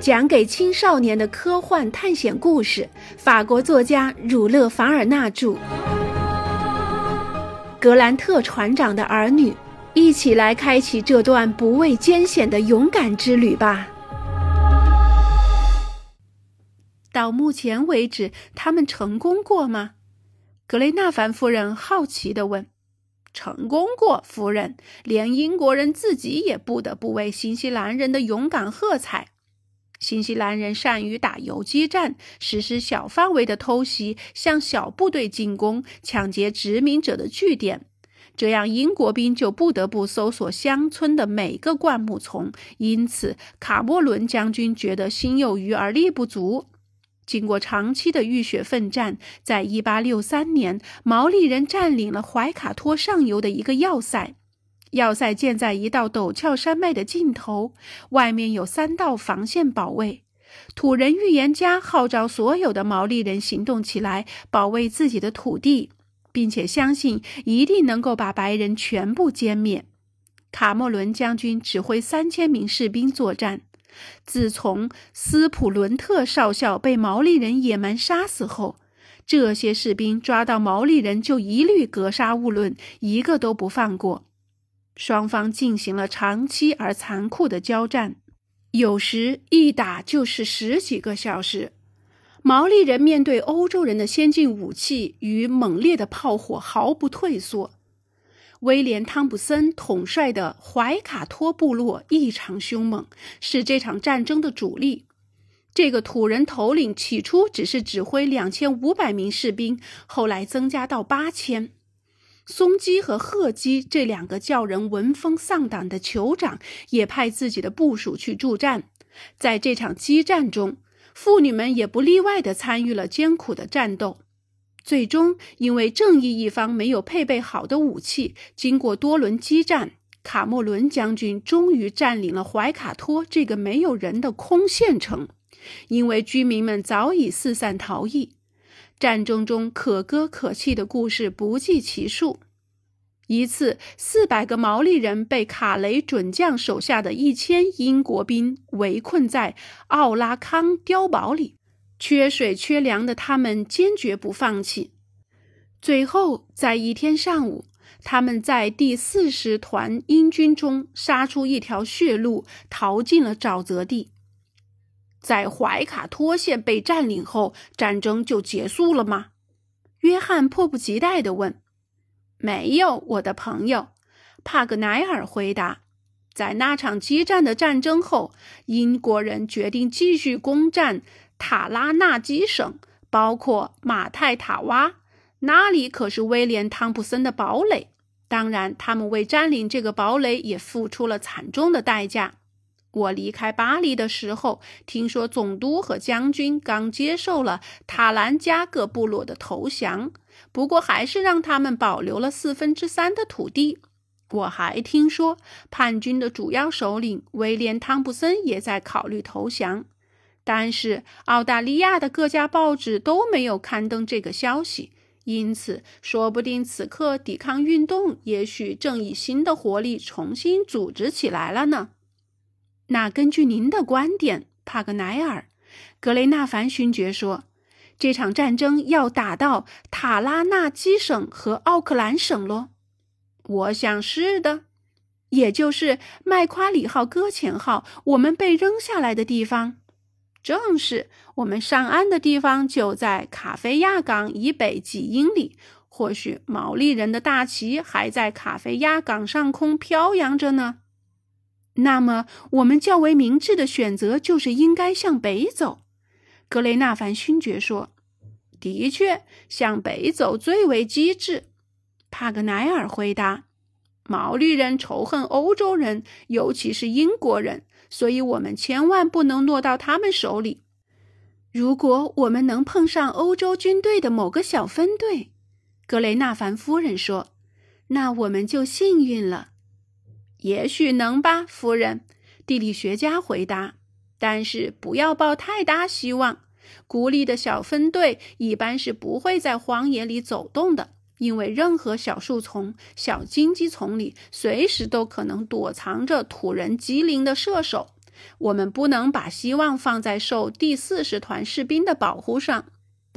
讲给青少年的科幻探险故事，法国作家儒勒·凡尔纳著。格兰特船长的儿女，一起来开启这段不畏艰险的勇敢之旅吧。到目前为止，他们成功过吗？格雷纳凡夫人好奇地问。成功过，夫人，连英国人自己也不得不为新西兰人的勇敢喝彩。新西兰人善于打游击战，实施小范围的偷袭，向小部队进攻，抢劫殖民者的据点。这样，英国兵就不得不搜索乡村的每个灌木丛。因此，卡莫伦将军觉得心有余而力不足。经过长期的浴血奋战，在1863年，毛利人占领了怀卡托上游的一个要塞。要塞建在一道陡峭山脉的尽头，外面有三道防线保卫。土人预言家号召所有的毛利人行动起来，保卫自己的土地，并且相信一定能够把白人全部歼灭。卡莫伦将军指挥三千名士兵作战。自从斯普伦特少校被毛利人野蛮杀死后，这些士兵抓到毛利人就一律格杀勿论，一个都不放过。双方进行了长期而残酷的交战，有时一打就是十几个小时。毛利人面对欧洲人的先进武器与猛烈的炮火毫不退缩。威廉·汤普森统帅的怀卡托部落异常凶猛，是这场战争的主力。这个土人头领起初只是指挥两千五百名士兵，后来增加到八千。松基和鹤基这两个叫人闻风丧胆的酋长也派自己的部属去助战，在这场激战中，妇女们也不例外地参与了艰苦的战斗。最终，因为正义一方没有配备好的武器，经过多轮激战，卡莫伦将军终于占领了怀卡托这个没有人的空县城，因为居民们早已四散逃逸。战争中可歌可泣的故事不计其数。一次，四百个毛利人被卡雷准将手下的一千英国兵围困在奥拉康碉堡里，缺水缺粮的他们坚决不放弃。最后，在一天上午，他们在第四十团英军中杀出一条血路，逃进了沼泽地。在怀卡托县被占领后，战争就结束了吗？约翰迫不及待地问。“没有，我的朋友。”帕格奈尔回答。“在那场激战的战争后，英国人决定继续攻占塔拉纳基省，包括马泰塔哇，那里可是威廉·汤普森的堡垒。当然，他们为占领这个堡垒也付出了惨重的代价。”我离开巴黎的时候，听说总督和将军刚接受了塔兰加各部落的投降，不过还是让他们保留了四分之三的土地。我还听说叛军的主要首领威廉·汤普森也在考虑投降，但是澳大利亚的各家报纸都没有刊登这个消息，因此说不定此刻抵抗运动也许正以新的活力重新组织起来了呢。那根据您的观点，帕格奈尔，格雷纳凡勋爵说，这场战争要打到塔拉纳基省和奥克兰省咯？我想是的，也就是麦夸里号搁浅号我们被扔下来的地方。正是，我们上岸的地方就在卡菲亚港以北几英里。或许毛利人的大旗还在卡菲亚港上空飘扬着呢。那么，我们较为明智的选择就是应该向北走。”格雷纳凡勋爵说。“的确，向北走最为机智。”帕格奈尔回答。“毛利人仇恨欧洲人，尤其是英国人，所以我们千万不能落到他们手里。如果我们能碰上欧洲军队的某个小分队，”格雷纳凡夫人说，“那我们就幸运了。”也许能吧，夫人。地理学家回答。但是不要抱太大希望。孤立的小分队一般是不会在荒野里走动的，因为任何小树丛、小荆棘丛里随时都可能躲藏着土人机灵的射手。我们不能把希望放在受第四十团士兵的保护上。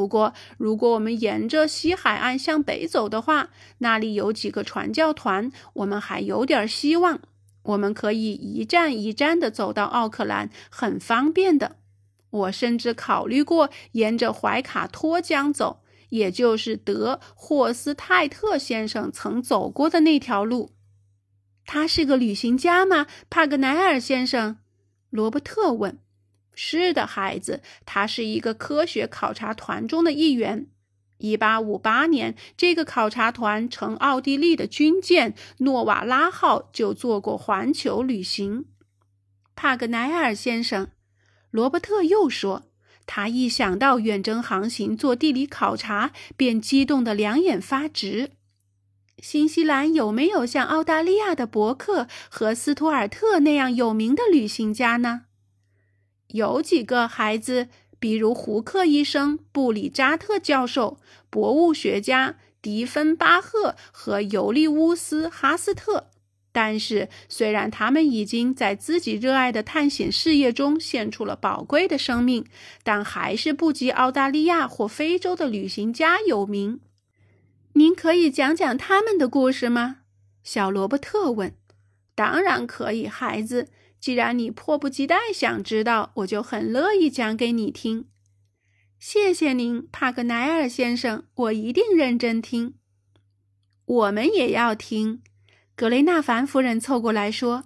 不过，如果我们沿着西海岸向北走的话，那里有几个传教团，我们还有点希望。我们可以一站一站的走到奥克兰，很方便的。我甚至考虑过沿着怀卡托江走，也就是德霍斯泰特先生曾走过的那条路。他是个旅行家吗？帕格奈尔先生，罗伯特问。是的，孩子，他是一个科学考察团中的一员。一八五八年，这个考察团乘奥地利的军舰“诺瓦拉号”就做过环球旅行。帕格奈尔先生，罗伯特又说，他一想到远征航行做地理考察，便激动得两眼发直。新西兰有没有像澳大利亚的伯克和斯图尔特那样有名的旅行家呢？有几个孩子，比如胡克医生、布里扎特教授、博物学家迪芬巴赫和尤利乌斯哈斯特。但是，虽然他们已经在自己热爱的探险事业中献出了宝贵的生命，但还是不及澳大利亚或非洲的旅行家有名。您可以讲讲他们的故事吗？小罗伯特问。当然可以，孩子。既然你迫不及待想知道，我就很乐意讲给你听。谢谢您，帕格奈尔先生，我一定认真听。我们也要听。格雷纳凡夫人凑过来说：“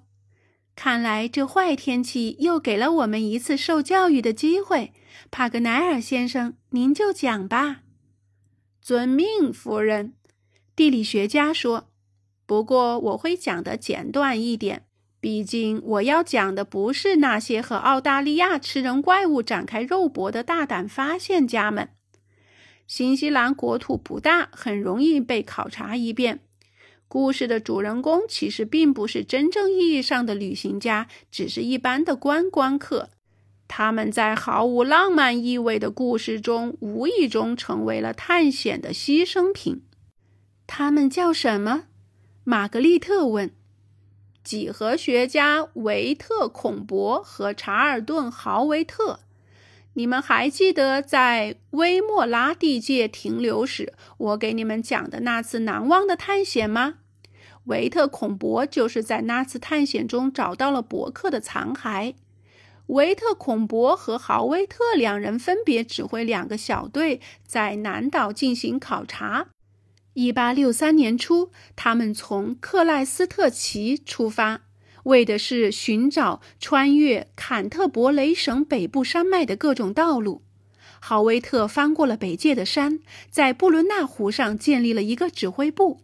看来这坏天气又给了我们一次受教育的机会。”帕格奈尔先生，您就讲吧。遵命，夫人。地理学家说：“不过我会讲的简短一点。”毕竟，我要讲的不是那些和澳大利亚吃人怪物展开肉搏的大胆发现家们。新西兰国土不大，很容易被考察一遍。故事的主人公其实并不是真正意义上的旅行家，只是一般的观光客。他们在毫无浪漫意味的故事中，无意中成为了探险的牺牲品。他们叫什么？玛格丽特问。几何学家维特孔博和查尔顿豪维特，你们还记得在威莫拉地界停留时，我给你们讲的那次难忘的探险吗？维特孔博就是在那次探险中找到了伯克的残骸。维特孔博和豪维特两人分别指挥两个小队在南岛进行考察。一八六三年初，他们从克莱斯特奇出发，为的是寻找穿越坎特伯雷省北部山脉的各种道路。豪威特翻过了北界的山，在布伦纳湖上建立了一个指挥部。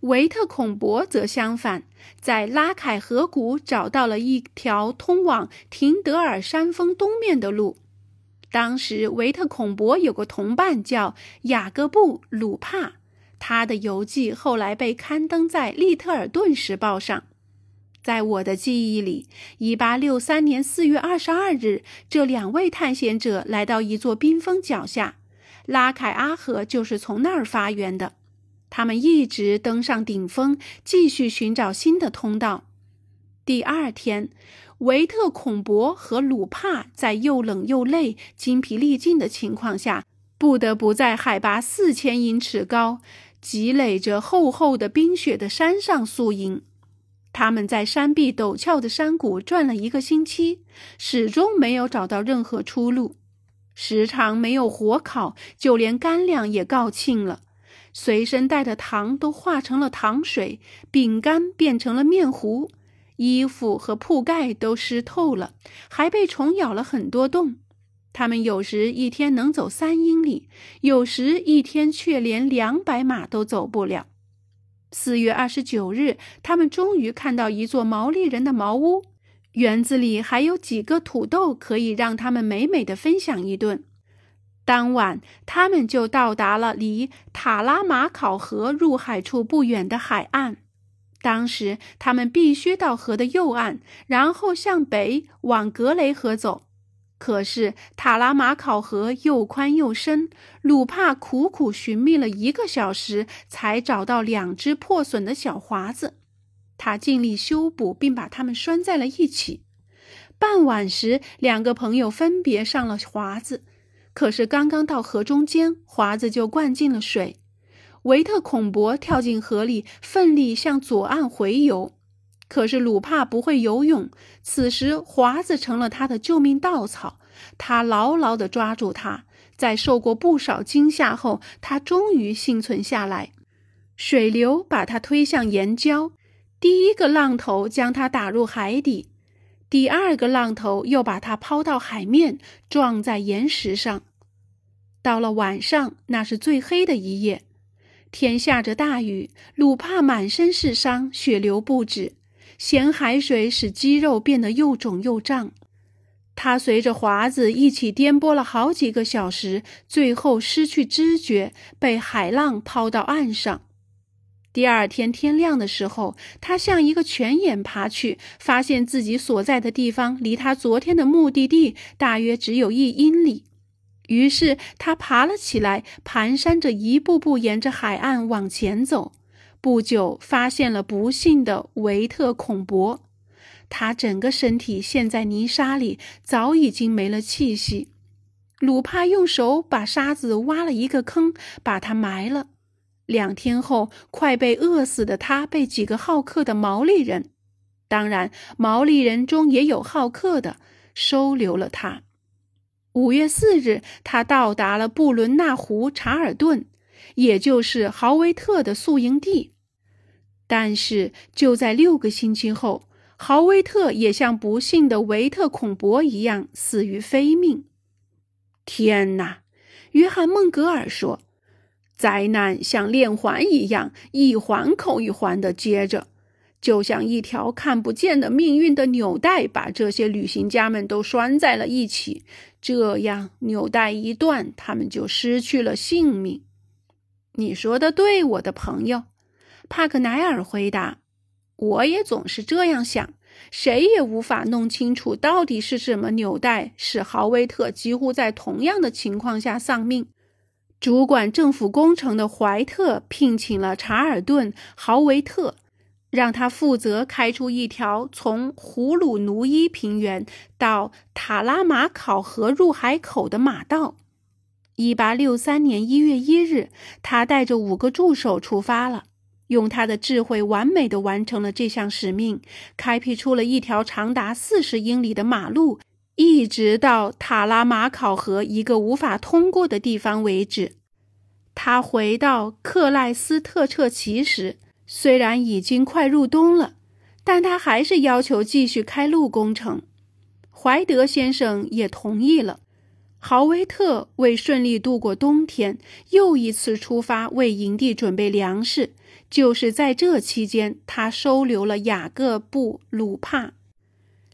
维特孔博则相反，在拉凯河谷找到了一条通往廷德尔山峰东面的路。当时，维特孔博有个同伴叫雅各布·鲁帕。他的游记后来被刊登在《利特尔顿时报》上。在我的记忆里，1863年4月22日，这两位探险者来到一座冰峰脚下，拉凯阿河就是从那儿发源的。他们一直登上顶峰，继续寻找新的通道。第二天，维特孔博和鲁帕在又冷又累、精疲力尽的情况下，不得不在海拔四千英尺高。积累着厚厚的冰雪的山上宿营，他们在山壁陡峭的山谷转了一个星期，始终没有找到任何出路。时常没有火烤，就连干粮也告罄了。随身带的糖都化成了糖水，饼干变成了面糊，衣服和铺盖都湿透了，还被虫咬了很多洞。他们有时一天能走三英里，有时一天却连两百码都走不了。四月二十九日，他们终于看到一座毛利人的茅屋，园子里还有几个土豆，可以让他们美美的分享一顿。当晚，他们就到达了离塔拉马考河入海处不远的海岸。当时，他们必须到河的右岸，然后向北往格雷河走。可是塔拉马考河又宽又深，鲁帕苦苦寻觅了一个小时，才找到两只破损的小华子。他尽力修补，并把它们拴在了一起。傍晚时，两个朋友分别上了华子，可是刚刚到河中间，华子就灌进了水。维特孔博跳进河里，奋力向左岸回游。可是鲁帕不会游泳，此时华子成了他的救命稻草。他牢牢地抓住他，在受过不少惊吓后，他终于幸存下来。水流把他推向岩礁，第一个浪头将他打入海底，第二个浪头又把他抛到海面，撞在岩石上。到了晚上，那是最黑的一夜，天下着大雨，鲁帕满身是伤，血流不止。咸海水使肌肉变得又肿又胀，他随着华子一起颠簸了好几个小时，最后失去知觉，被海浪抛到岸上。第二天天亮的时候，他向一个泉眼爬去，发现自己所在的地方离他昨天的目的地大约只有一英里。于是他爬了起来，蹒跚着一步步沿着海岸往前走。不久，发现了不幸的维特孔博，他整个身体陷在泥沙里，早已经没了气息。鲁帕用手把沙子挖了一个坑，把他埋了。两天后，快被饿死的他被几个好客的毛利人，当然毛利人中也有好客的，收留了他。五月四日，他到达了布伦纳湖查尔顿。也就是豪维特的宿营地，但是就在六个星期后，豪维特也像不幸的维特孔博一样死于非命。天哪！约翰·孟格尔说：“灾难像链环一样，一环扣一环的接着，就像一条看不见的命运的纽带，把这些旅行家们都拴在了一起。这样，纽带一断，他们就失去了性命。”你说的对，我的朋友，帕克奈尔回答。我也总是这样想，谁也无法弄清楚到底是什么纽带使豪威特几乎在同样的情况下丧命。主管政府工程的怀特聘请了查尔顿·豪维特，让他负责开出一条从胡鲁奴伊平原到塔拉马考河入海口的马道。一八六三年一月一日，他带着五个助手出发了，用他的智慧完美的完成了这项使命，开辟出了一条长达四十英里的马路，一直到塔拉马考河一个无法通过的地方为止。他回到克赖斯特彻奇时，虽然已经快入冬了，但他还是要求继续开路工程。怀德先生也同意了。豪威特为顺利度过冬天，又一次出发为营地准备粮食。就是在这期间，他收留了雅各布·鲁帕。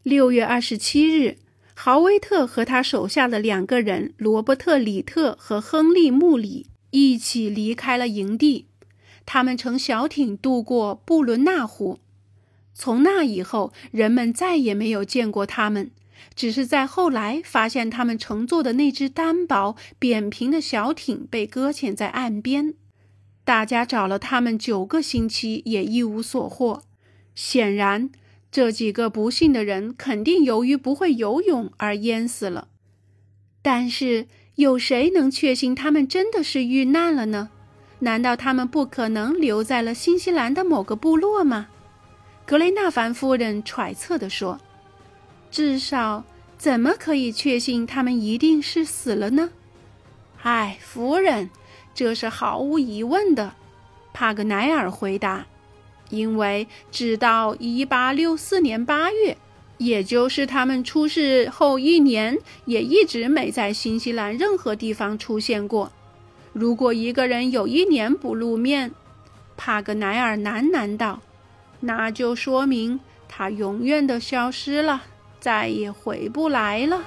六月二十七日，豪威特和他手下的两个人罗伯特·里特和亨利·穆里一起离开了营地。他们乘小艇渡过布伦纳湖。从那以后，人们再也没有见过他们。只是在后来发现，他们乘坐的那只单薄、扁平的小艇被搁浅在岸边。大家找了他们九个星期，也一无所获。显然，这几个不幸的人肯定由于不会游泳而淹死了。但是，有谁能确信他们真的是遇难了呢？难道他们不可能留在了新西兰的某个部落吗？格雷纳凡夫人揣测地说。至少，怎么可以确信他们一定是死了呢？唉，夫人，这是毫无疑问的。帕格奈尔回答：“因为直到1864年8月，也就是他们出事后一年，也一直没在新西兰任何地方出现过。如果一个人有一年不露面，帕格奈尔喃喃道，那就说明他永远的消失了。”再也回不来了。